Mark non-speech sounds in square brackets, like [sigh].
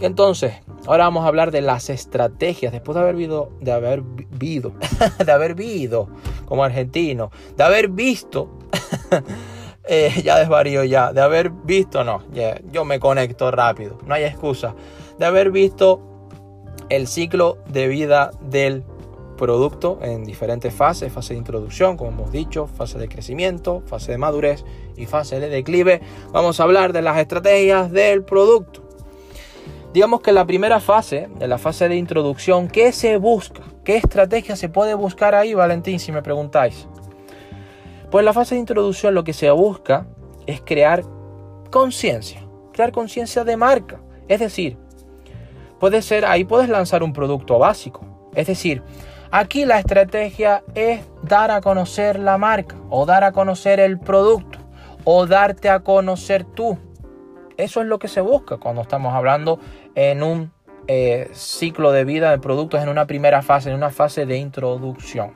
Entonces, ahora vamos a hablar de las estrategias, después de haber visto, de haber visto, [laughs] de haber como argentino, de haber visto, [laughs] eh, ya desvarío ya, de haber visto, no, yo me conecto rápido, no hay excusa, de haber visto el ciclo de vida del producto en diferentes fases, fase de introducción, como hemos dicho, fase de crecimiento, fase de madurez y fase de declive, vamos a hablar de las estrategias del producto. Digamos que la primera fase, en la fase de introducción, ¿qué se busca? ¿Qué estrategia se puede buscar ahí, Valentín, si me preguntáis? Pues en la fase de introducción lo que se busca es crear conciencia, crear conciencia de marca. Es decir, puede ser, ahí puedes lanzar un producto básico. Es decir, aquí la estrategia es dar a conocer la marca o dar a conocer el producto o darte a conocer tú. Eso es lo que se busca cuando estamos hablando en un eh, ciclo de vida de productos en una primera fase, en una fase de introducción.